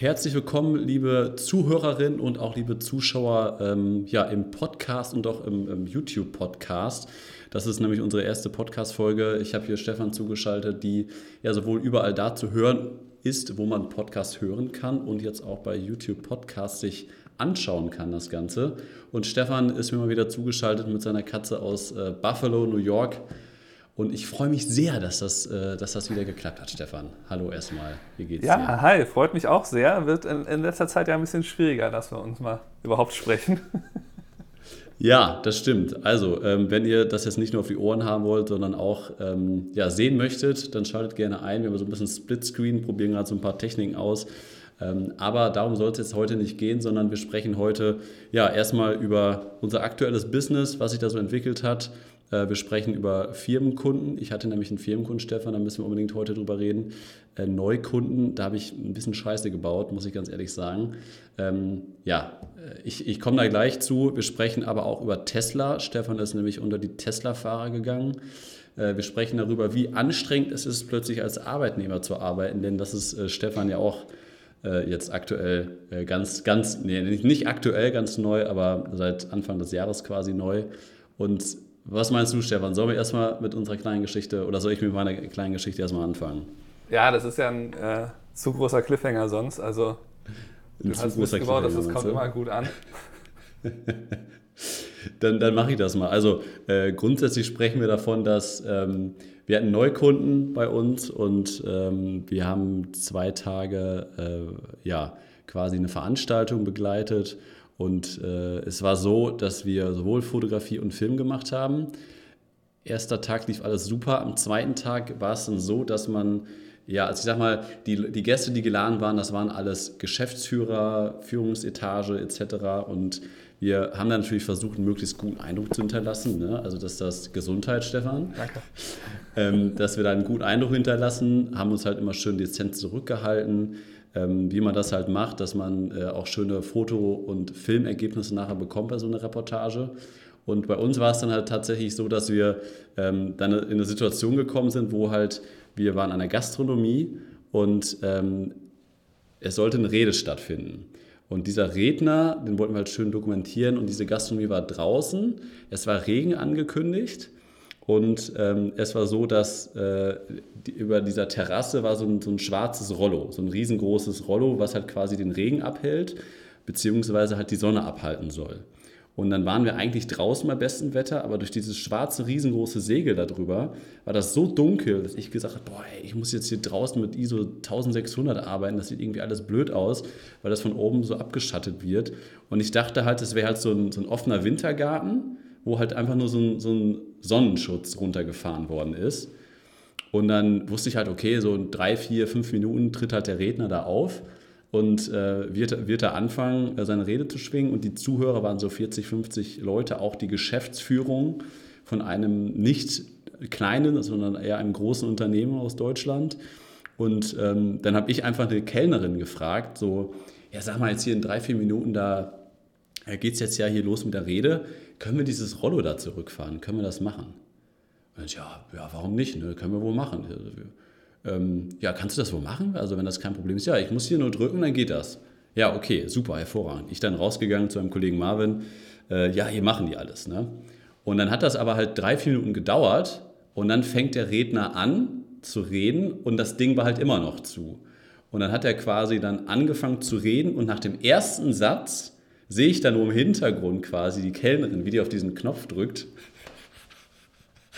Herzlich willkommen, liebe Zuhörerinnen und auch liebe Zuschauer ähm, ja, im Podcast und auch im, im YouTube-Podcast. Das ist nämlich unsere erste Podcast-Folge. Ich habe hier Stefan zugeschaltet, die ja sowohl überall da zu hören ist, wo man Podcast hören kann und jetzt auch bei YouTube Podcast sich anschauen kann, das Ganze. Und Stefan ist mir mal wieder zugeschaltet mit seiner Katze aus äh, Buffalo, New York. Und ich freue mich sehr, dass das, äh, dass das wieder geklappt hat, Stefan. Hallo erstmal, wie geht's ja, dir? Ja, hi, freut mich auch sehr. Wird in, in letzter Zeit ja ein bisschen schwieriger, dass wir uns mal überhaupt sprechen. Ja, das stimmt. Also, ähm, wenn ihr das jetzt nicht nur auf die Ohren haben wollt, sondern auch ähm, ja, sehen möchtet, dann schaltet gerne ein. Wir haben so ein bisschen Splitscreen, probieren gerade so ein paar Techniken aus. Ähm, aber darum soll es jetzt heute nicht gehen, sondern wir sprechen heute ja erstmal über unser aktuelles Business, was sich da so entwickelt hat, wir sprechen über Firmenkunden. Ich hatte nämlich einen Firmenkunden, Stefan, da müssen wir unbedingt heute drüber reden. Äh, Neukunden, da habe ich ein bisschen Scheiße gebaut, muss ich ganz ehrlich sagen. Ähm, ja, äh, ich, ich komme da gleich zu. Wir sprechen aber auch über Tesla. Stefan ist nämlich unter die Tesla-Fahrer gegangen. Wir sprechen darüber, wie anstrengend es ist, plötzlich als Arbeitnehmer zu arbeiten, denn das ist Stefan ja auch jetzt aktuell ganz, ganz, nee, nicht aktuell ganz neu, aber seit Anfang des Jahres quasi neu. Und was meinst du, Stefan? Sollen wir erstmal mit unserer kleinen Geschichte oder soll ich mit meiner kleinen Geschichte erstmal anfangen? Ja, das ist ja ein äh, zu großer Cliffhanger sonst. Also, du hast Mist gebaut, das, das kommt immer gut an. dann dann mache ich das mal. Also, äh, grundsätzlich sprechen wir davon, dass ähm, wir hatten Neukunden bei uns und ähm, wir haben zwei Tage äh, ja, quasi eine Veranstaltung begleitet und äh, es war so, dass wir sowohl Fotografie und Film gemacht haben. Erster Tag lief alles super. Am zweiten Tag war es dann so, dass man, ja, also ich sag mal, die, die Gäste, die geladen waren, das waren alles Geschäftsführer, Führungsetage etc. Und wir haben dann natürlich versucht, einen möglichst guten Eindruck zu hinterlassen. Ne? Also, dass das Gesundheit, Stefan. Danke. Ähm, dass wir da einen guten Eindruck hinterlassen, haben uns halt immer schön dezent zurückgehalten ähm, wie man das halt macht, dass man äh, auch schöne Foto- und Filmergebnisse nachher bekommt bei so einer Reportage. Und bei uns war es dann halt tatsächlich so, dass wir ähm, dann in eine Situation gekommen sind, wo halt wir waren an der Gastronomie und ähm, es sollte eine Rede stattfinden. Und dieser Redner, den wollten wir halt schön dokumentieren und diese Gastronomie war draußen. Es war Regen angekündigt und ähm, es war so, dass äh, die, über dieser Terrasse war so ein, so ein, schwarzes Rollo, so ein riesengroßes Rollo, was halt quasi den Regen abhält, beziehungsweise halt die Sonne abhalten soll. Und dann waren wir eigentlich draußen bei bestem Wetter, aber durch dieses schwarze, riesengroße Segel darüber war das so dunkel, dass ich gesagt habe, boah, ich muss jetzt hier draußen mit ISO 1600 arbeiten, das sieht irgendwie alles blöd aus, weil das von oben so abgeschattet wird. Und ich dachte halt, das wäre halt so ein, so ein offener Wintergarten wo halt einfach nur so ein, so ein Sonnenschutz runtergefahren worden ist. Und dann wusste ich halt, okay, so in drei, vier, fünf Minuten tritt halt der Redner da auf und äh, wird, wird er anfangen, äh, seine Rede zu schwingen. Und die Zuhörer waren so 40, 50 Leute, auch die Geschäftsführung von einem nicht kleinen, sondern eher einem großen Unternehmen aus Deutschland. Und ähm, dann habe ich einfach eine Kellnerin gefragt, so, ja, sag mal jetzt hier in drei, vier Minuten, da geht es jetzt ja hier los mit der Rede können wir dieses Rollo da zurückfahren? Können wir das machen? Und ja, ja, warum nicht? Ne? Können wir wohl machen. Ähm, ja, kannst du das wohl machen? Also wenn das kein Problem ist, ja, ich muss hier nur drücken, dann geht das. Ja, okay, super, hervorragend. Ich dann rausgegangen zu einem Kollegen Marvin, äh, ja, hier machen die alles. Ne? Und dann hat das aber halt drei, vier Minuten gedauert und dann fängt der Redner an zu reden und das Ding war halt immer noch zu. Und dann hat er quasi dann angefangen zu reden und nach dem ersten Satz sehe ich dann nur im Hintergrund quasi die Kellnerin, wie die auf diesen Knopf drückt.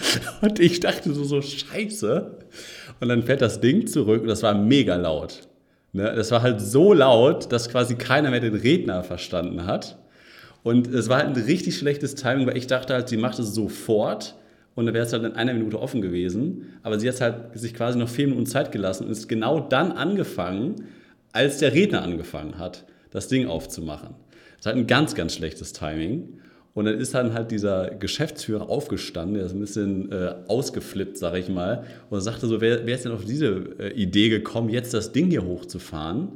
Und ich dachte so, so scheiße. Und dann fährt das Ding zurück und das war mega laut. Ne? Das war halt so laut, dass quasi keiner mehr den Redner verstanden hat. Und es war halt ein richtig schlechtes Timing, weil ich dachte halt, sie macht es sofort und dann wäre es halt in einer Minute offen gewesen. Aber sie hat halt sich quasi noch vier Minuten Zeit gelassen und ist genau dann angefangen, als der Redner angefangen hat, das Ding aufzumachen. Ist halt ein ganz, ganz schlechtes Timing. Und dann ist dann halt dieser Geschäftsführer aufgestanden, der ist ein bisschen äh, ausgeflippt, sag ich mal, und sagte so, wer, wer ist denn auf diese äh, Idee gekommen, jetzt das Ding hier hochzufahren?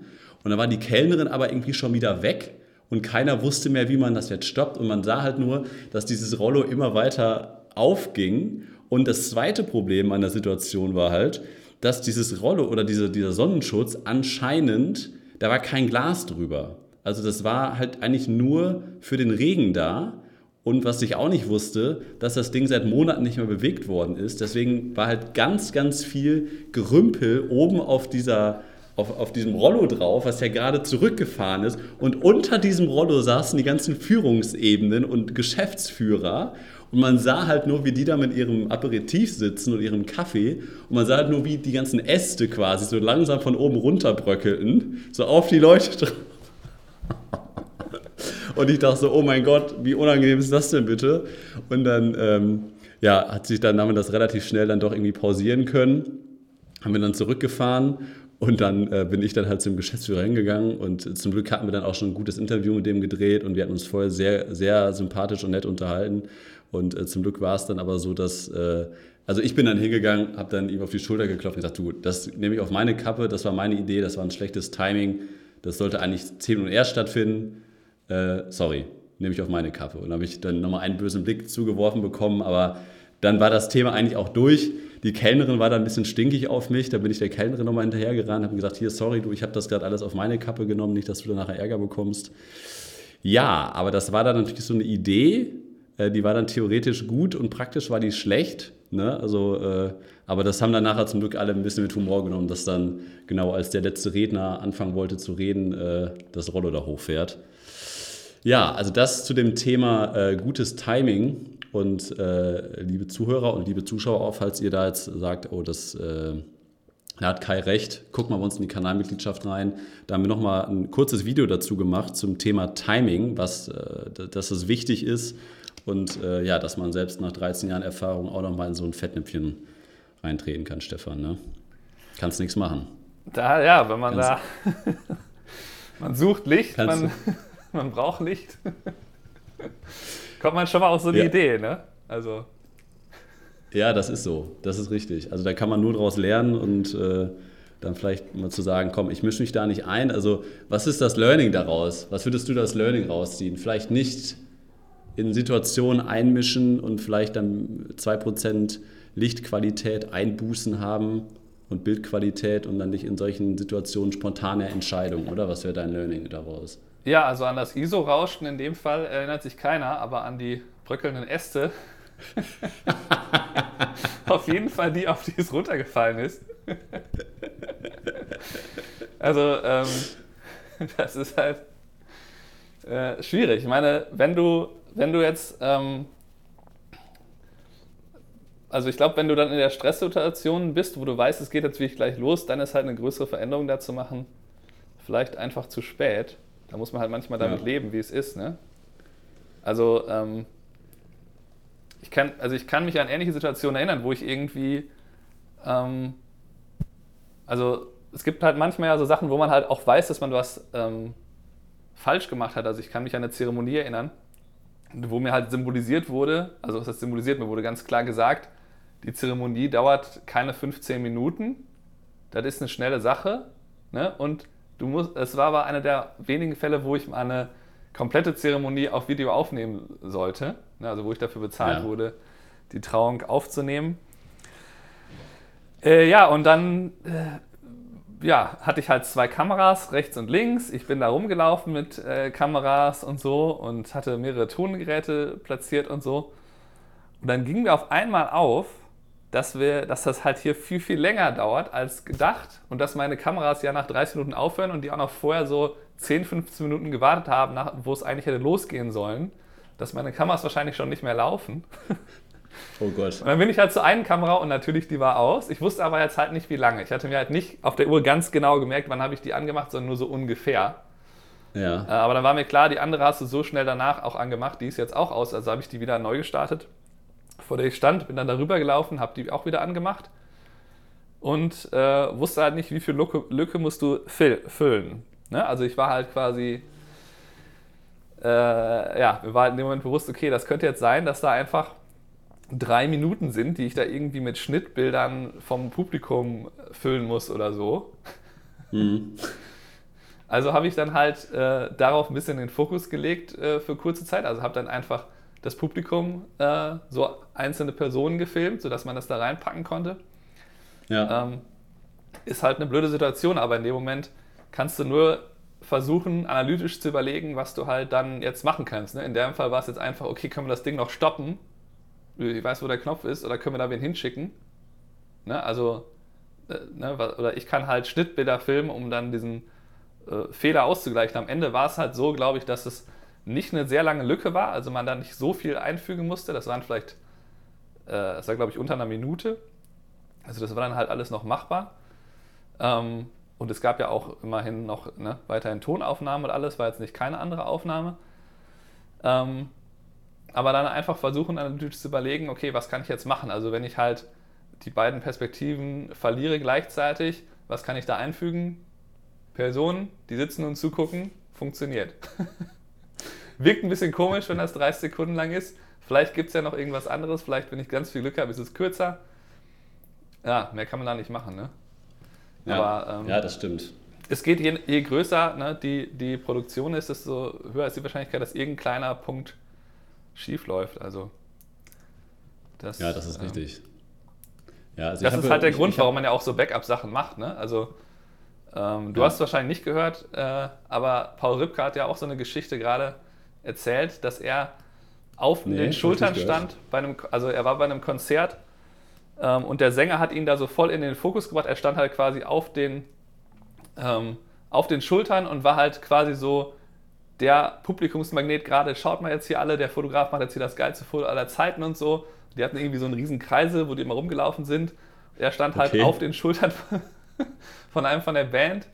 Und dann war die Kellnerin aber irgendwie schon wieder weg und keiner wusste mehr, wie man das jetzt stoppt. Und man sah halt nur, dass dieses Rollo immer weiter aufging. Und das zweite Problem an der Situation war halt, dass dieses Rollo oder diese, dieser Sonnenschutz anscheinend da war kein Glas drüber. Also das war halt eigentlich nur für den Regen da. Und was ich auch nicht wusste, dass das Ding seit Monaten nicht mehr bewegt worden ist. Deswegen war halt ganz, ganz viel Gerümpel oben auf dieser auf, auf diesem Rollo drauf, was ja gerade zurückgefahren ist. Und unter diesem Rollo saßen die ganzen Führungsebenen und Geschäftsführer. Und man sah halt nur, wie die da mit ihrem Aperitif sitzen und ihrem Kaffee. Und man sah halt nur, wie die ganzen Äste quasi so langsam von oben runterbröckelten, so auf die Leute drauf. Und ich dachte so, oh mein Gott, wie unangenehm ist das denn bitte? Und dann, ähm, ja, hat sich dann, haben wir das relativ schnell dann doch irgendwie pausieren können. Haben wir dann zurückgefahren und dann äh, bin ich dann halt zum Geschäftsführer hingegangen und zum Glück hatten wir dann auch schon ein gutes Interview mit dem gedreht und wir hatten uns vorher sehr, sehr sympathisch und nett unterhalten. Und äh, zum Glück war es dann aber so, dass, äh, also ich bin dann hingegangen, habe dann ihm auf die Schulter geklopft und gesagt, du, das nehme ich auf meine Kappe, das war meine Idee, das war ein schlechtes Timing, das sollte eigentlich 10 Minuten erst stattfinden. Äh, sorry, nehme ich auf meine Kappe. Und habe ich dann nochmal einen bösen Blick zugeworfen bekommen, aber dann war das Thema eigentlich auch durch die Kellnerin war da ein bisschen stinkig auf mich. Da bin ich der Kellnerin nochmal hinterhergerannt, habe gesagt, hier, sorry, du, ich habe das gerade alles auf meine Kappe genommen, nicht, dass du da nachher Ärger bekommst. Ja, aber das war dann natürlich so eine Idee, äh, die war dann theoretisch gut und praktisch war die schlecht. Ne? Also, äh, aber das haben dann nachher zum Glück alle ein bisschen mit Humor genommen, dass dann genau als der letzte Redner anfangen wollte zu reden, äh, das Rollo da hochfährt. Ja, also das zu dem Thema äh, gutes Timing. Und äh, liebe Zuhörer und liebe Zuschauer auch, falls ihr da jetzt sagt, oh, das äh, da hat Kai recht, guckt mal bei uns in die Kanalmitgliedschaft rein. Da haben wir nochmal ein kurzes Video dazu gemacht zum Thema Timing, was, äh, dass es wichtig ist und äh, ja, dass man selbst nach 13 Jahren Erfahrung auch nochmal in so ein Fettnäpfchen reintreten kann, Stefan. Ne? Kannst nichts machen. Da, ja, wenn man Kannst, da. man sucht Licht, man, man braucht Licht kommt man schon mal auf so eine ja. Idee, ne? Also. Ja, das ist so. Das ist richtig. Also da kann man nur daraus lernen und äh, dann vielleicht mal zu sagen, komm, ich mische mich da nicht ein. Also was ist das Learning daraus? Was würdest du das Learning rausziehen? Vielleicht nicht in Situationen einmischen und vielleicht dann 2% Lichtqualität einbußen haben und Bildqualität und dann nicht in solchen Situationen spontane Entscheidungen, oder? Was wäre dein Learning daraus? Ja, also an das ISO-Rauschen in dem Fall erinnert sich keiner, aber an die bröckelnden Äste. auf jeden Fall die, auf die es runtergefallen ist. also, ähm, das ist halt äh, schwierig. Ich meine, wenn du, wenn du jetzt, ähm, also ich glaube, wenn du dann in der Stresssituation bist, wo du weißt, es geht jetzt wirklich gleich los, dann ist halt eine größere Veränderung da zu machen, vielleicht einfach zu spät. Da muss man halt manchmal damit ja. leben, wie es ist. Ne? Also, ähm, ich kann, also ich kann mich an ähnliche Situationen erinnern, wo ich irgendwie, ähm, also es gibt halt manchmal ja so Sachen, wo man halt auch weiß, dass man was ähm, falsch gemacht hat. Also ich kann mich an eine Zeremonie erinnern, wo mir halt symbolisiert wurde, also was heißt symbolisiert, mir wurde ganz klar gesagt, die Zeremonie dauert keine 15 Minuten, das ist eine schnelle Sache ne? und Du musst, es war aber einer der wenigen Fälle, wo ich eine komplette Zeremonie auf Video aufnehmen sollte. Ne, also wo ich dafür bezahlt ja. wurde, die Trauung aufzunehmen. Äh, ja, und dann äh, ja, hatte ich halt zwei Kameras, rechts und links. Ich bin da rumgelaufen mit äh, Kameras und so und hatte mehrere Tongeräte platziert und so. Und dann ging mir auf einmal auf, dass, wir, dass das halt hier viel, viel länger dauert als gedacht und dass meine Kameras ja nach 30 Minuten aufhören und die auch noch vorher so 10, 15 Minuten gewartet haben, nach, wo es eigentlich hätte losgehen sollen, dass meine Kameras wahrscheinlich schon nicht mehr laufen. Oh Gott. Und dann bin ich halt zur einen Kamera und natürlich die war aus. Ich wusste aber jetzt halt nicht, wie lange. Ich hatte mir halt nicht auf der Uhr ganz genau gemerkt, wann habe ich die angemacht, sondern nur so ungefähr. Ja. Äh, aber dann war mir klar, die andere hast du so schnell danach auch angemacht, die ist jetzt auch aus, also habe ich die wieder neu gestartet vor der ich stand, bin dann darüber gelaufen, habe die auch wieder angemacht und äh, wusste halt nicht, wie viel Lücke, Lücke musst du füllen. Ne? Also ich war halt quasi, äh, ja, mir war halt in dem Moment bewusst, okay, das könnte jetzt sein, dass da einfach drei Minuten sind, die ich da irgendwie mit Schnittbildern vom Publikum füllen muss oder so. Mhm. Also habe ich dann halt äh, darauf ein bisschen den Fokus gelegt äh, für kurze Zeit. Also habe dann einfach das Publikum äh, so einzelne Personen gefilmt, sodass man das da reinpacken konnte. Ja. Ähm, ist halt eine blöde Situation, aber in dem Moment kannst du nur versuchen, analytisch zu überlegen, was du halt dann jetzt machen kannst. Ne? In dem Fall war es jetzt einfach, okay, können wir das Ding noch stoppen? Ich weiß, wo der Knopf ist, oder können wir da wen hinschicken? Ne? Also, äh, ne? oder ich kann halt Schnittbilder filmen, um dann diesen äh, Fehler auszugleichen. Am Ende war es halt so, glaube ich, dass es nicht eine sehr lange Lücke war, also man da nicht so viel einfügen musste. Das waren vielleicht, äh, das war glaube ich unter einer Minute. Also das war dann halt alles noch machbar. Ähm, und es gab ja auch immerhin noch ne, weiterhin Tonaufnahmen und alles, war jetzt nicht keine andere Aufnahme. Ähm, aber dann einfach versuchen, analytisch zu überlegen, okay, was kann ich jetzt machen? Also wenn ich halt die beiden Perspektiven verliere gleichzeitig, was kann ich da einfügen? Personen, die sitzen und zugucken, funktioniert. Wirkt ein bisschen komisch, wenn das 30 Sekunden lang ist. Vielleicht gibt es ja noch irgendwas anderes. Vielleicht, wenn ich ganz viel Glück habe, ist es kürzer. Ja, mehr kann man da nicht machen. Ne? Ja, Aber, ähm, ja das stimmt. Es geht, je, je größer ne, die, die Produktion ist, desto höher ist die Wahrscheinlichkeit, dass irgendein kleiner Punkt schief läuft. Also, das, ja, das ist ähm, richtig. Ja, also das ist halt der ich, Grund, ich warum man ja auch so Backup-Sachen macht. Ne? Also, ähm, du ja. hast es wahrscheinlich nicht gehört, äh, aber Paul Ripke hat ja auch so eine Geschichte gerade erzählt, dass er auf nee, den Schultern stand, bei einem, also er war bei einem Konzert ähm, und der Sänger hat ihn da so voll in den Fokus gebracht. Er stand halt quasi auf den, ähm, auf den Schultern und war halt quasi so der Publikumsmagnet gerade, schaut mal jetzt hier alle, der Fotograf macht jetzt hier das geilste Foto aller Zeiten und so. Die hatten irgendwie so einen riesen Kreisel, wo die immer rumgelaufen sind. Er stand halt okay. auf den Schultern von einem von der Band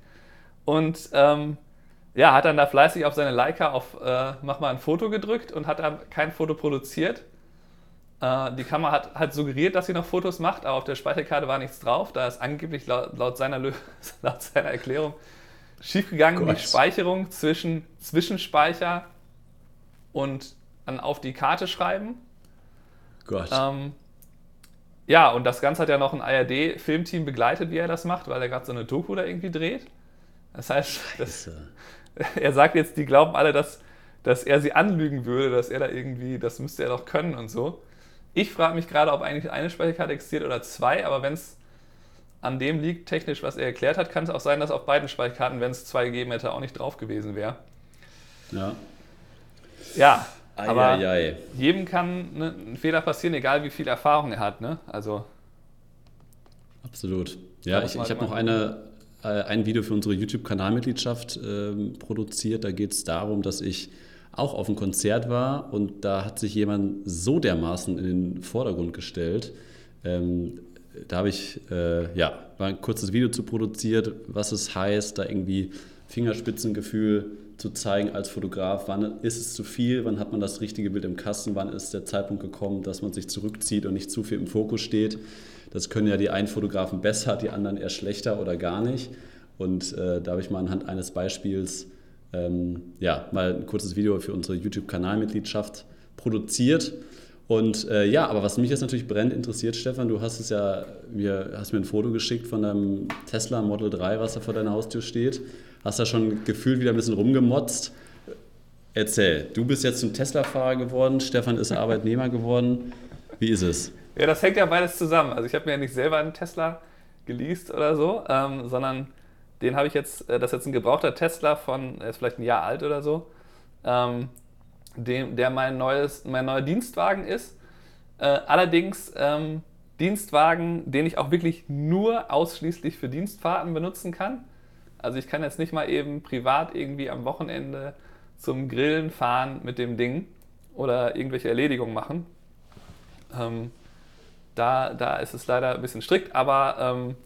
und ähm, ja, hat dann da fleißig auf seine Leica auf äh, mach mal ein Foto gedrückt und hat dann kein Foto produziert. Äh, die Kamera hat, hat suggeriert, dass sie noch Fotos macht, aber auf der Speicherkarte war nichts drauf. Da ist angeblich laut, laut, seiner, laut seiner Erklärung schiefgegangen Gott. die Speicherung zwischen Zwischenspeicher und dann auf die Karte schreiben. Gott. Ähm, ja, und das Ganze hat ja noch ein ARD-Filmteam begleitet, wie er das macht, weil er gerade so eine Doku da irgendwie dreht. Das heißt, das, er sagt jetzt, die glauben alle, dass, dass er sie anlügen würde, dass er da irgendwie, das müsste er doch können und so. Ich frage mich gerade, ob eigentlich eine Speicherkarte existiert oder zwei, aber wenn es an dem liegt, technisch, was er erklärt hat, kann es auch sein, dass auf beiden Speicherkarten, wenn es zwei gegeben hätte, auch nicht drauf gewesen wäre. Ja. Ja, ei, aber ei, ei. jedem kann ne, ein Fehler passieren, egal wie viel Erfahrung er hat. Ne? Also. Absolut. Ja, ich, ich habe noch eine, ein Video für unsere YouTube-Kanalmitgliedschaft äh, produziert. Da geht es darum, dass ich auch auf einem Konzert war und da hat sich jemand so dermaßen in den Vordergrund gestellt. Ähm, da habe ich äh, ja, ein kurzes Video zu produziert, was es heißt, da irgendwie Fingerspitzengefühl zu zeigen als Fotograf, wann ist es zu viel, wann hat man das richtige Bild im Kasten, wann ist der Zeitpunkt gekommen, dass man sich zurückzieht und nicht zu viel im Fokus steht. Das können ja die einen Fotografen besser, die anderen eher schlechter oder gar nicht. Und äh, da habe ich mal anhand eines Beispiels ähm, ja, mal ein kurzes Video für unsere YouTube-Kanalmitgliedschaft produziert. Und äh, ja, aber was mich jetzt natürlich brennend interessiert, Stefan, du hast es ja, mir, hast mir ein Foto geschickt von deinem Tesla Model 3, was da vor deiner Haustür steht. Hast da schon gefühlt wieder ein bisschen rumgemotzt. Erzähl, du bist jetzt ein Tesla-Fahrer geworden, Stefan ist Arbeitnehmer geworden. Wie ist es? Ja, das hängt ja beides zusammen. Also ich habe mir ja nicht selber einen Tesla geleast oder so, ähm, sondern den habe ich jetzt, äh, das ist jetzt ein gebrauchter Tesla von, er ist vielleicht ein Jahr alt oder so, ähm, dem, der mein, neues, mein neuer Dienstwagen ist. Äh, allerdings ähm, Dienstwagen, den ich auch wirklich nur ausschließlich für Dienstfahrten benutzen kann. Also ich kann jetzt nicht mal eben privat irgendwie am Wochenende zum Grillen fahren mit dem Ding oder irgendwelche Erledigungen machen. Ähm, da, da ist es leider ein bisschen strikt, aber ähm,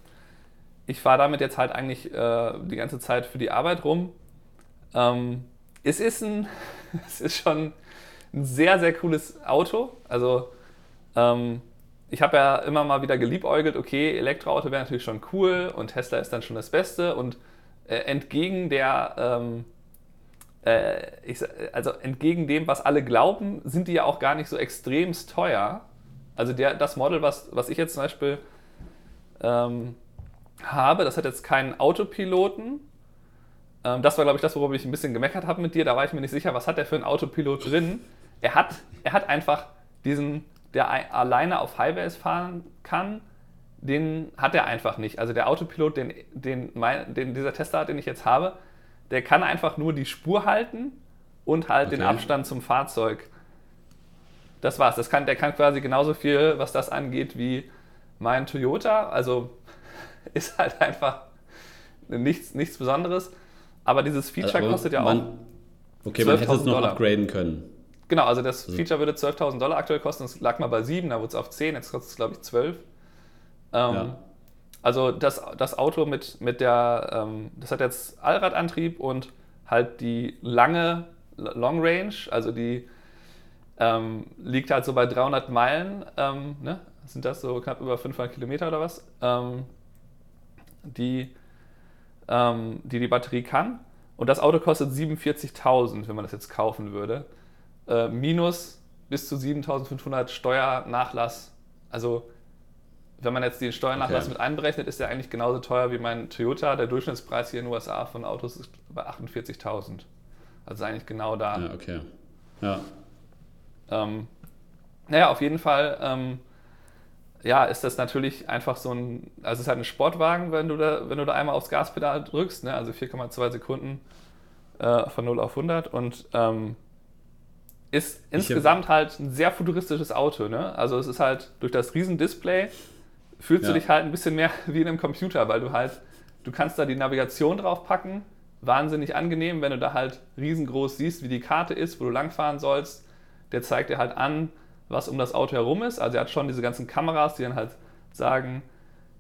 ich fahre damit jetzt halt eigentlich äh, die ganze Zeit für die Arbeit rum. Ähm, es, ist ein, es ist schon ein sehr, sehr cooles Auto. Also ähm, ich habe ja immer mal wieder geliebäugelt, okay, Elektroauto wäre natürlich schon cool und Tesla ist dann schon das Beste. Und äh, entgegen der, ähm, äh, ich, also entgegen dem, was alle glauben, sind die ja auch gar nicht so extremst teuer. Also der, das Model, was, was ich jetzt zum Beispiel ähm, habe, das hat jetzt keinen Autopiloten. Ähm, das war, glaube ich, das, worüber ich ein bisschen gemeckert habe mit dir. Da war ich mir nicht sicher, was hat der für einen Autopilot drin. Er hat, er hat einfach diesen, der alleine auf Highways fahren kann, den hat er einfach nicht. Also der Autopilot, den, den, mein, den dieser Tesla hat, den ich jetzt habe, der kann einfach nur die Spur halten und halt okay. den Abstand zum Fahrzeug. Das war's. Das kann, der kann quasi genauso viel, was das angeht, wie mein Toyota. Also ist halt einfach nichts, nichts Besonderes. Aber dieses Feature also, kostet ja man, auch. Okay, man hätte es noch Dollar. upgraden können. Genau, also das also. Feature würde 12.000 Dollar aktuell kosten. Es lag mal bei 7, da wurde es auf 10, jetzt kostet es, glaube ich, 12. Ähm, ja. Also das, das Auto mit, mit der, ähm, das hat jetzt Allradantrieb und halt die lange Long Range, also die ähm, liegt halt so bei 300 Meilen, ähm, ne? sind das so knapp über 500 Kilometer oder was, ähm, die, ähm, die die Batterie kann. Und das Auto kostet 47.000, wenn man das jetzt kaufen würde. Äh, minus bis zu 7.500 Steuernachlass. Also wenn man jetzt den Steuernachlass okay. mit einberechnet, ist der eigentlich genauso teuer wie mein Toyota. Der Durchschnittspreis hier in den USA von Autos ist bei 48.000. Also eigentlich genau da. Ja, okay. Ja. Ähm, naja, auf jeden Fall ähm, ja, ist das natürlich einfach so ein, also es ist halt ein Sportwagen, wenn du da, wenn du da einmal aufs Gaspedal drückst, ne? also 4,2 Sekunden äh, von 0 auf 100 und ähm, ist ich insgesamt halt ein sehr futuristisches Auto. Ne? Also es ist halt durch das Riesendisplay fühlst ja. du dich halt ein bisschen mehr wie in einem Computer, weil du halt, du kannst da die Navigation drauf packen, wahnsinnig angenehm, wenn du da halt riesengroß siehst, wie die Karte ist, wo du langfahren sollst. Der zeigt dir halt an, was um das Auto herum ist. Also er hat schon diese ganzen Kameras, die dann halt sagen,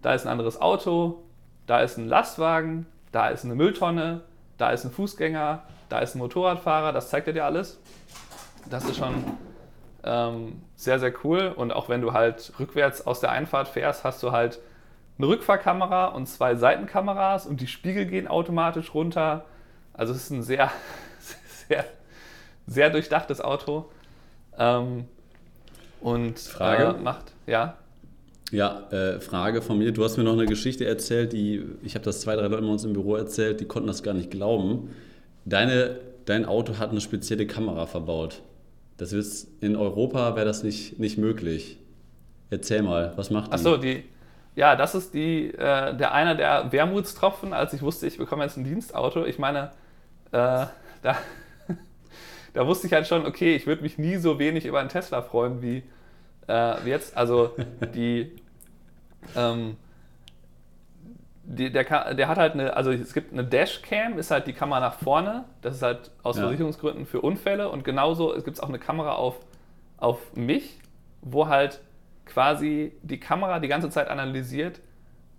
da ist ein anderes Auto, da ist ein Lastwagen, da ist eine Mülltonne, da ist ein Fußgänger, da ist ein Motorradfahrer, das zeigt er dir alles. Das ist schon ähm, sehr, sehr cool. Und auch wenn du halt rückwärts aus der Einfahrt fährst, hast du halt eine Rückfahrkamera und zwei Seitenkameras und die Spiegel gehen automatisch runter. Also es ist ein sehr, sehr, sehr durchdachtes Auto. Ähm, und Frage äh, macht, ja. Ja, äh, Frage von mir. Du hast mir noch eine Geschichte erzählt, die, ich habe das zwei, drei Leuten bei uns im Büro erzählt, die konnten das gar nicht glauben. Deine, dein Auto hat eine spezielle Kamera verbaut. Das ist, in Europa wäre das nicht, nicht möglich. Erzähl mal, was macht die? Achso, die, ja, das ist die, äh, der einer der Wermutstropfen, als ich wusste, ich bekomme jetzt ein Dienstauto. Ich meine, äh, da, da wusste ich halt schon, okay, ich würde mich nie so wenig über einen Tesla freuen wie, äh, jetzt. Also die, ähm, die, der, der hat halt eine, also es gibt eine Dashcam, ist halt die Kamera nach vorne. Das ist halt aus ja. Versicherungsgründen für Unfälle. Und genauso gibt es auch eine Kamera auf, auf mich, wo halt quasi die Kamera die ganze Zeit analysiert,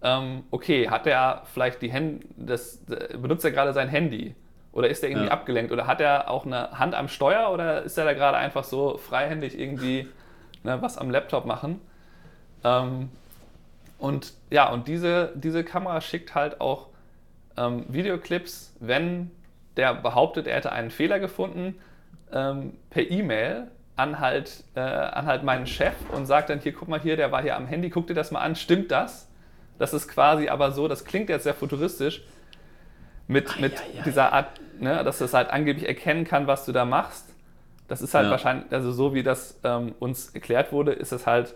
ähm, okay, hat er vielleicht die Hände, das, benutzt er gerade sein Handy? Oder ist er irgendwie ja. abgelenkt? Oder hat er auch eine Hand am Steuer oder ist er da gerade einfach so freihändig irgendwie ne, was am Laptop machen? Ähm, und ja, und diese, diese Kamera schickt halt auch ähm, Videoclips, wenn der behauptet, er hätte einen Fehler gefunden, ähm, per E-Mail an halt, äh, an halt meinen Chef und sagt dann, hier, guck mal hier, der war hier am Handy, guck dir das mal an, stimmt das? Das ist quasi aber so, das klingt jetzt sehr futuristisch, mit, mit dieser Art, ne, dass es halt angeblich erkennen kann, was du da machst. Das ist halt ja. wahrscheinlich, also so wie das ähm, uns erklärt wurde, ist es halt,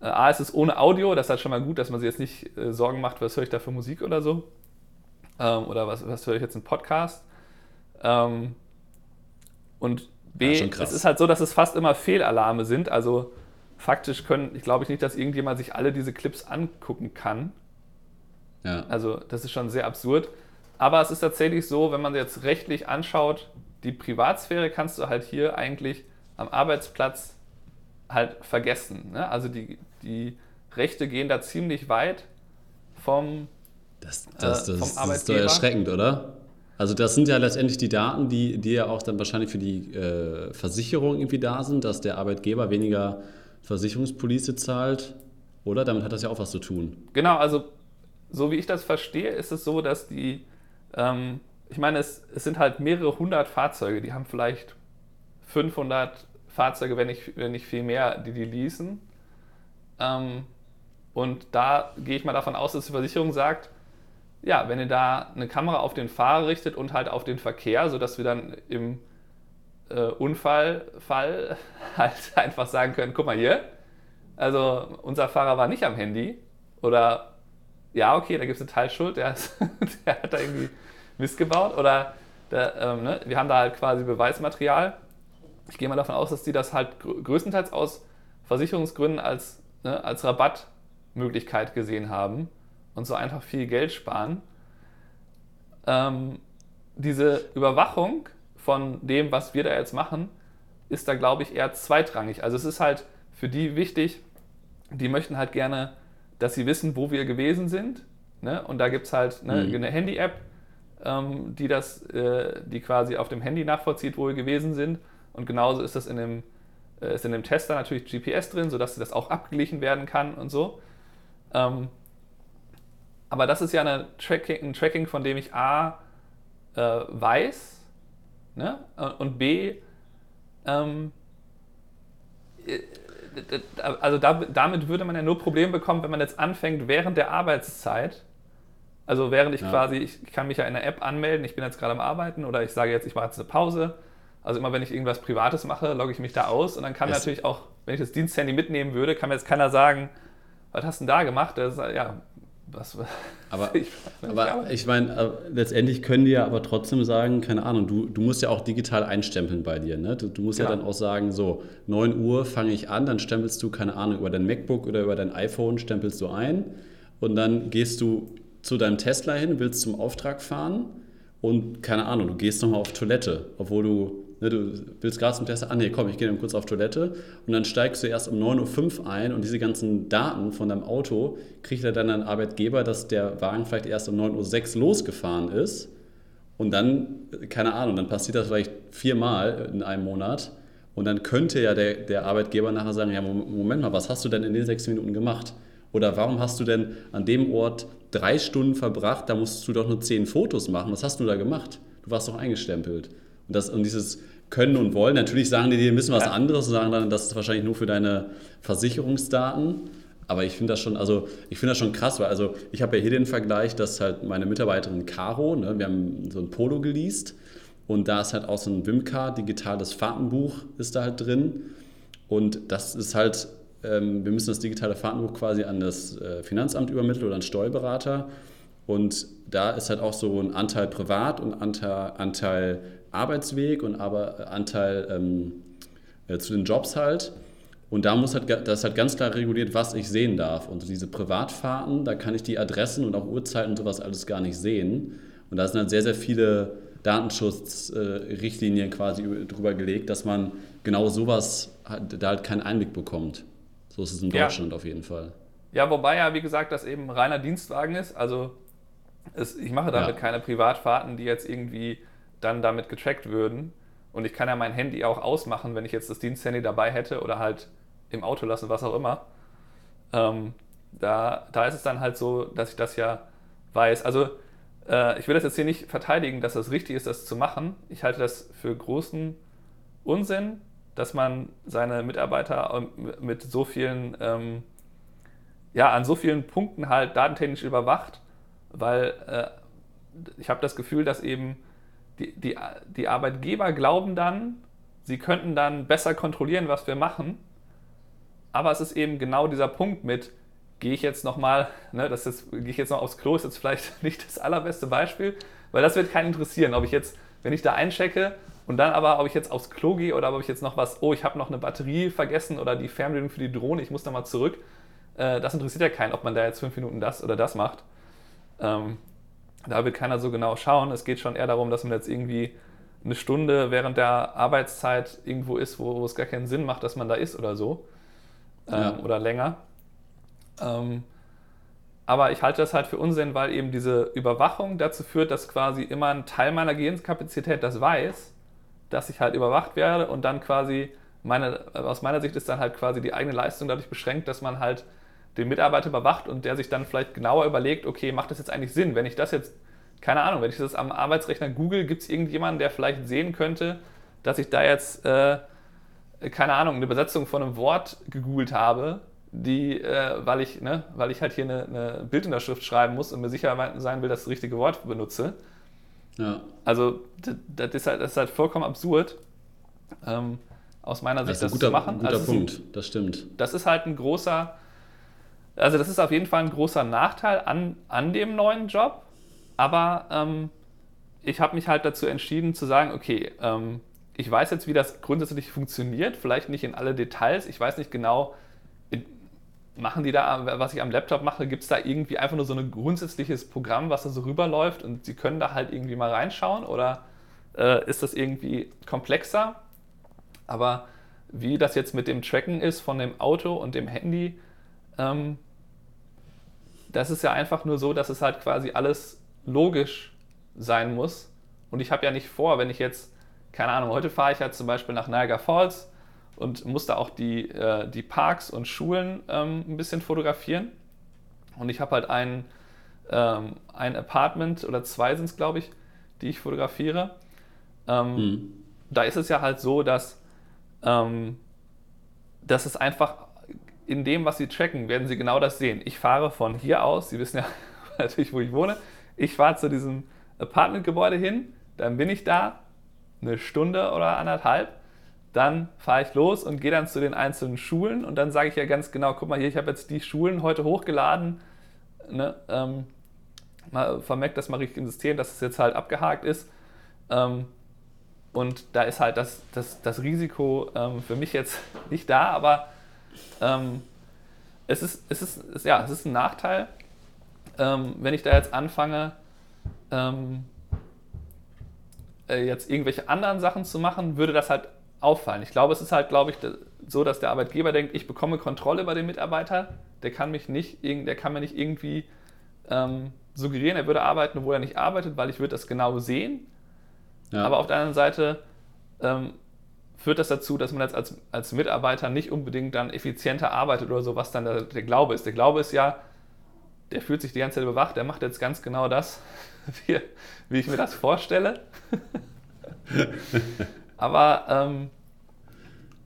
äh, A, ist es ohne Audio, das ist halt schon mal gut, dass man sich jetzt nicht äh, Sorgen macht, was höre ich da für Musik oder so. Ähm, oder was, was höre ich jetzt im Podcast. Ähm, und B, es ist halt so, dass es fast immer Fehlalarme sind. Also faktisch können, ich glaube nicht, dass irgendjemand sich alle diese Clips angucken kann. Ja. Also das ist schon sehr absurd. Aber es ist tatsächlich so, wenn man jetzt rechtlich anschaut, die Privatsphäre kannst du halt hier eigentlich am Arbeitsplatz halt vergessen. Ne? Also die, die Rechte gehen da ziemlich weit vom, das, das, äh, das, vom Das ist doch erschreckend, oder? Also das sind ja letztendlich die Daten, die, die ja auch dann wahrscheinlich für die äh, Versicherung irgendwie da sind, dass der Arbeitgeber weniger Versicherungspolice zahlt, oder? Damit hat das ja auch was zu tun. Genau, also so wie ich das verstehe, ist es so, dass die ähm, ich meine, es, es, sind halt mehrere hundert Fahrzeuge, die haben vielleicht 500 Fahrzeuge, wenn nicht, wenn nicht viel mehr, die die leasen. Ähm, und da gehe ich mal davon aus, dass die Versicherung sagt, ja, wenn ihr da eine Kamera auf den Fahrer richtet und halt auf den Verkehr, sodass wir dann im äh, Unfallfall halt einfach sagen können, guck mal hier, also unser Fahrer war nicht am Handy, Oder ja, okay, da gibt es eine Teilschuld, der, ist, der hat da irgendwie Mist gebaut. Oder der, ähm, ne, wir haben da halt quasi Beweismaterial. Ich gehe mal davon aus, dass die das halt größtenteils aus Versicherungsgründen als, ne, als Rabattmöglichkeit gesehen haben und so einfach viel Geld sparen. Ähm, diese Überwachung von dem, was wir da jetzt machen, ist da, glaube ich, eher zweitrangig. Also es ist halt für die wichtig, die möchten halt gerne, dass sie wissen, wo wir gewesen sind. Ne? Und da gibt es halt ne, mhm. eine Handy-App, ähm, die das, äh, die quasi auf dem Handy nachvollzieht, wo wir gewesen sind. Und genauso ist das in dem, äh, ist in dem Tester natürlich GPS drin, sodass das auch abgeglichen werden kann und so. Ähm, aber das ist ja eine Tracking, ein Tracking, von dem ich A äh, weiß ne? und B ähm, äh, also da, damit würde man ja nur Probleme bekommen, wenn man jetzt anfängt während der Arbeitszeit. Also während ich ja. quasi, ich kann mich ja in der App anmelden, ich bin jetzt gerade am Arbeiten oder ich sage jetzt, ich mache jetzt eine Pause. Also immer wenn ich irgendwas Privates mache, logge ich mich da aus und dann kann es natürlich auch, wenn ich das Diensthandy mitnehmen würde, kann mir jetzt keiner sagen, was hast du denn da gemacht? Das ist, ja, was, aber, ich, aber ich meine, äh, letztendlich können die ja aber trotzdem sagen, keine Ahnung, du, du musst ja auch digital einstempeln bei dir. Ne? Du, du musst ja. ja. dann auch sagen, so 9 Uhr fange ich an, dann stempelst du, keine Ahnung, über dein MacBook oder über dein iPhone stempelst du ein und dann gehst du zu deinem Tesla hin, willst zum Auftrag fahren und keine Ahnung, du gehst nochmal auf Toilette, obwohl du Ne, du willst gerade zum Test, ah nee, komm, ich gehe dann kurz auf Toilette und dann steigst du erst um 9.05 Uhr ein und diese ganzen Daten von deinem Auto kriegt er dann dein Arbeitgeber, dass der Wagen vielleicht erst um 9.06 Uhr losgefahren ist und dann, keine Ahnung, dann passiert das vielleicht viermal in einem Monat und dann könnte ja der, der Arbeitgeber nachher sagen, ja, Moment mal, was hast du denn in den sechs Minuten gemacht? Oder warum hast du denn an dem Ort drei Stunden verbracht, da musst du doch nur zehn Fotos machen, was hast du da gemacht? Du warst doch eingestempelt. Und, das, und dieses Können und Wollen, natürlich sagen die dir ein bisschen was ja. anderes und sagen dann, das ist wahrscheinlich nur für deine Versicherungsdaten. Aber ich finde das schon, also ich finde das schon krass, weil also ich habe ja hier den Vergleich, dass halt meine Mitarbeiterin Caro, ne, wir haben so ein Polo geleast und da ist halt auch so ein Wimcar, digitales Fahrtenbuch ist da halt drin. Und das ist halt, ähm, wir müssen das digitale Fahrtenbuch quasi an das äh, Finanzamt übermitteln oder an Steuerberater. Und da ist halt auch so ein Anteil privat und Anteil, Anteil Arbeitsweg und aber äh, Anteil ähm, äh, zu den Jobs halt. Und da muss halt, das ist halt ganz klar reguliert, was ich sehen darf. Und diese Privatfahrten, da kann ich die Adressen und auch Uhrzeiten und sowas alles gar nicht sehen. Und da sind halt sehr, sehr viele Datenschutzrichtlinien äh, quasi drüber gelegt, dass man genau sowas da halt keinen Einblick bekommt. So ist es in Deutschland ja. auf jeden Fall. Ja, wobei ja, wie gesagt, das eben reiner Dienstwagen ist. Also es, ich mache damit ja. keine Privatfahrten, die jetzt irgendwie dann damit getrackt würden. Und ich kann ja mein Handy auch ausmachen, wenn ich jetzt das Diensthandy dabei hätte oder halt im Auto lassen, was auch immer. Ähm, da, da ist es dann halt so, dass ich das ja weiß. Also äh, ich will das jetzt hier nicht verteidigen, dass das richtig ist, das zu machen. Ich halte das für großen Unsinn, dass man seine Mitarbeiter mit so vielen, ähm, ja, an so vielen Punkten halt datentechnisch überwacht, weil äh, ich habe das Gefühl, dass eben die, die, die Arbeitgeber glauben dann, sie könnten dann besser kontrollieren, was wir machen. Aber es ist eben genau dieser Punkt mit, gehe ich jetzt nochmal, ne, das ist, gehe ich jetzt noch aufs Klo, ist jetzt vielleicht nicht das allerbeste Beispiel, weil das wird keinen interessieren, ob ich jetzt, wenn ich da einchecke und dann aber, ob ich jetzt aufs Klo gehe oder ob ich jetzt noch was, oh, ich habe noch eine Batterie vergessen oder die Fernbedienung für die Drohne, ich muss da mal zurück. Äh, das interessiert ja keinen, ob man da jetzt fünf Minuten das oder das macht. Ähm, da will keiner so genau schauen. Es geht schon eher darum, dass man jetzt irgendwie eine Stunde während der Arbeitszeit irgendwo ist, wo, wo es gar keinen Sinn macht, dass man da ist oder so. Ähm, ja. Oder länger. Ähm, aber ich halte das halt für Unsinn, weil eben diese Überwachung dazu führt, dass quasi immer ein Teil meiner Gehirnkapazität das weiß, dass ich halt überwacht werde und dann quasi meine, aus meiner Sicht ist dann halt quasi die eigene Leistung dadurch beschränkt, dass man halt den Mitarbeiter überwacht und der sich dann vielleicht genauer überlegt, okay, macht das jetzt eigentlich Sinn? Wenn ich das jetzt, keine Ahnung, wenn ich das am Arbeitsrechner google, gibt es irgendjemanden, der vielleicht sehen könnte, dass ich da jetzt, äh, keine Ahnung, eine Übersetzung von einem Wort gegoogelt habe, die, äh, weil, ich, ne, weil ich halt hier eine, eine Bildunterschrift schreiben muss und mir sicher sein will, dass ich das richtige Wort benutze. Ja. Also das, ist halt, das ist halt vollkommen absurd. Ähm, aus meiner Sicht das, das guter, zu machen. Ein guter also Punkt, das stimmt. Das ist halt ein großer, also das ist auf jeden Fall ein großer Nachteil an, an dem neuen Job, aber ähm, ich habe mich halt dazu entschieden zu sagen, okay, ähm, ich weiß jetzt, wie das grundsätzlich funktioniert, vielleicht nicht in alle Details, ich weiß nicht genau, machen die da, was ich am Laptop mache, gibt es da irgendwie einfach nur so ein grundsätzliches Programm, was da so rüberläuft und sie können da halt irgendwie mal reinschauen oder äh, ist das irgendwie komplexer? Aber wie das jetzt mit dem Tracken ist von dem Auto und dem Handy, ähm, das ist ja einfach nur so, dass es halt quasi alles logisch sein muss. Und ich habe ja nicht vor, wenn ich jetzt, keine Ahnung, heute fahre ich halt zum Beispiel nach Niagara Falls und musste auch die, äh, die Parks und Schulen ähm, ein bisschen fotografieren. Und ich habe halt ein, ähm, ein Apartment oder zwei sind es, glaube ich, die ich fotografiere. Ähm, mhm. Da ist es ja halt so, dass, ähm, dass es einfach in dem, was sie tracken, werden sie genau das sehen. Ich fahre von hier aus, Sie wissen ja natürlich, wo ich wohne, ich fahre zu diesem Apartmentgebäude hin, dann bin ich da eine Stunde oder anderthalb dann fahre ich los und gehe dann zu den einzelnen Schulen und dann sage ich ja ganz genau, guck mal hier, ich habe jetzt die Schulen heute hochgeladen, ne, ähm, vermerkt das mal richtig im System, dass es jetzt halt abgehakt ist. Ähm, und da ist halt das, das, das Risiko ähm, für mich jetzt nicht da, aber ähm, es, ist, es, ist, ja, es ist ein Nachteil, ähm, wenn ich da jetzt anfange, ähm, äh, jetzt irgendwelche anderen Sachen zu machen, würde das halt auffallen. Ich glaube, es ist halt, glaube ich, so, dass der Arbeitgeber denkt, ich bekomme Kontrolle über den Mitarbeiter, der kann mich nicht, der kann mir nicht irgendwie ähm, suggerieren, er würde arbeiten, obwohl er nicht arbeitet, weil ich würde das genau sehen. Ja. Aber auf der anderen Seite ähm, führt das dazu, dass man jetzt als, als Mitarbeiter nicht unbedingt dann effizienter arbeitet oder so, was dann der, der Glaube ist. Der Glaube ist ja, der fühlt sich die ganze Zeit überwacht, der macht jetzt ganz genau das, wie, wie ich mir das vorstelle. Aber ähm,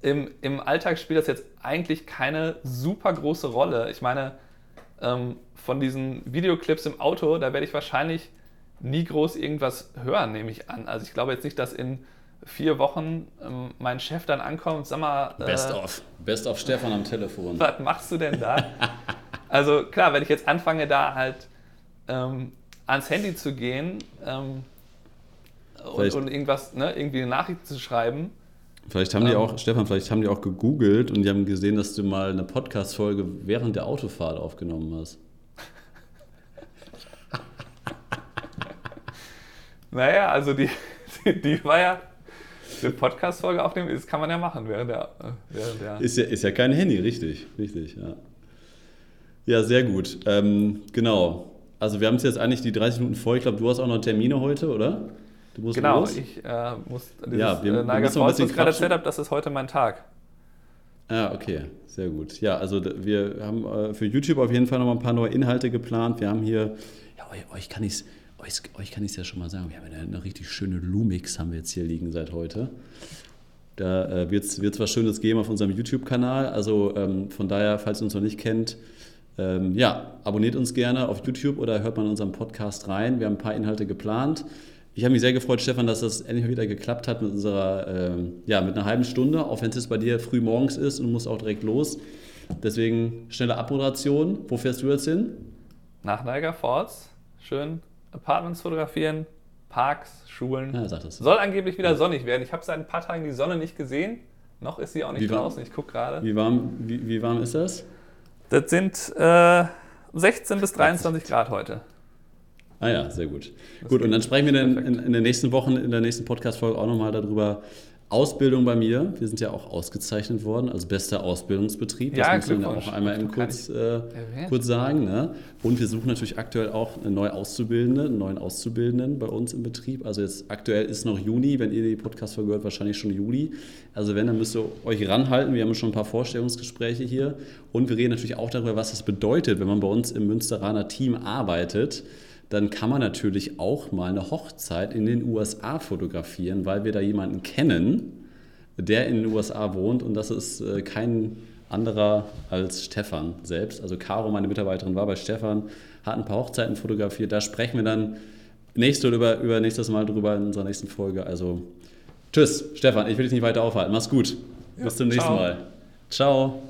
im, im Alltag spielt das jetzt eigentlich keine super große Rolle. Ich meine, ähm, von diesen Videoclips im Auto, da werde ich wahrscheinlich nie groß irgendwas hören, nehme ich an. Also ich glaube jetzt nicht, dass in vier Wochen ähm, mein Chef dann ankommt und sag mal. Äh, Best of. Best of Stefan am Telefon. Was machst du denn da? also klar, wenn ich jetzt anfange, da halt ähm, ans Handy zu gehen, ähm, und, und, irgendwas, ne, irgendwie eine Nachricht zu schreiben. Vielleicht haben die ähm, auch, Stefan, vielleicht haben die auch gegoogelt und die haben gesehen, dass du mal eine Podcast-Folge während der Autofahrt aufgenommen hast. naja, also die, die, die war ja eine Podcast-Folge aufnehmen, das kann man ja machen während der. Während der ist, ja, ist ja kein Handy, richtig, richtig, ja. Ja, sehr gut. Ähm, genau. Also wir haben es jetzt eigentlich die 30 Minuten voll. Ich glaube, du hast auch noch Termine heute, oder? Du musst genau, los? ich äh, muss dieses ja, wir, äh, Niagara Falls, was ich gerade erzählt habe, das ist heute mein Tag. Ja, okay, sehr gut. Ja, also wir haben äh, für YouTube auf jeden Fall noch mal ein paar neue Inhalte geplant. Wir haben hier, ja, euch kann ich es euch, euch kann ja schon mal sagen, wir haben eine, eine, richtig schöne Lumix haben wir jetzt hier liegen seit heute. Da äh, wird es was Schönes geben auf unserem YouTube-Kanal. Also ähm, von daher, falls ihr uns noch nicht kennt, ähm, ja, abonniert uns gerne auf YouTube oder hört mal in unserem Podcast rein. Wir haben ein paar Inhalte geplant. Ich habe mich sehr gefreut, Stefan, dass das endlich wieder geklappt hat mit unserer, äh, ja, mit einer halben Stunde, auch wenn es bei dir früh morgens ist und du musst auch direkt los. Deswegen schnelle Abmoderation. Wo fährst du jetzt hin? Nach Niagara Falls. Schön Apartments fotografieren, Parks, Schulen. Ja, sag das. Soll angeblich wieder sonnig werden. Ich habe seit ein paar Tagen die Sonne nicht gesehen. Noch ist sie auch nicht wie draußen. Warm, ich gucke gerade. Wie warm, wie, wie warm ist das? Das sind äh, 16 bis 23 Grad heute. Ah ja, sehr gut. Das gut, und dann sprechen wir in, in, in, den nächsten Wochen, in der nächsten Podcast-Folge auch nochmal darüber. Ausbildung bei mir, wir sind ja auch ausgezeichnet worden als bester Ausbildungsbetrieb. Das ja, muss man ja auch einmal eben kurz, äh, kurz sagen. Ne? Und wir suchen natürlich aktuell auch eine neue Auszubildende, einen neuen Auszubildenden bei uns im Betrieb. Also jetzt aktuell ist noch Juni, wenn ihr die Podcast-Folge hört, wahrscheinlich schon Juli. Also wenn, dann müsst ihr euch ranhalten. Wir haben schon ein paar Vorstellungsgespräche hier. Und wir reden natürlich auch darüber, was das bedeutet, wenn man bei uns im Münsteraner Team arbeitet dann kann man natürlich auch mal eine Hochzeit in den USA fotografieren, weil wir da jemanden kennen, der in den USA wohnt und das ist äh, kein anderer als Stefan selbst. Also Caro, meine Mitarbeiterin, war bei Stefan, hat ein paar Hochzeiten fotografiert. Da sprechen wir dann nächste oder über, über nächstes Mal drüber in unserer nächsten Folge. Also tschüss, Stefan, ich will dich nicht weiter aufhalten. Mach's gut. Ja, Bis zum nächsten ciao. Mal. Ciao.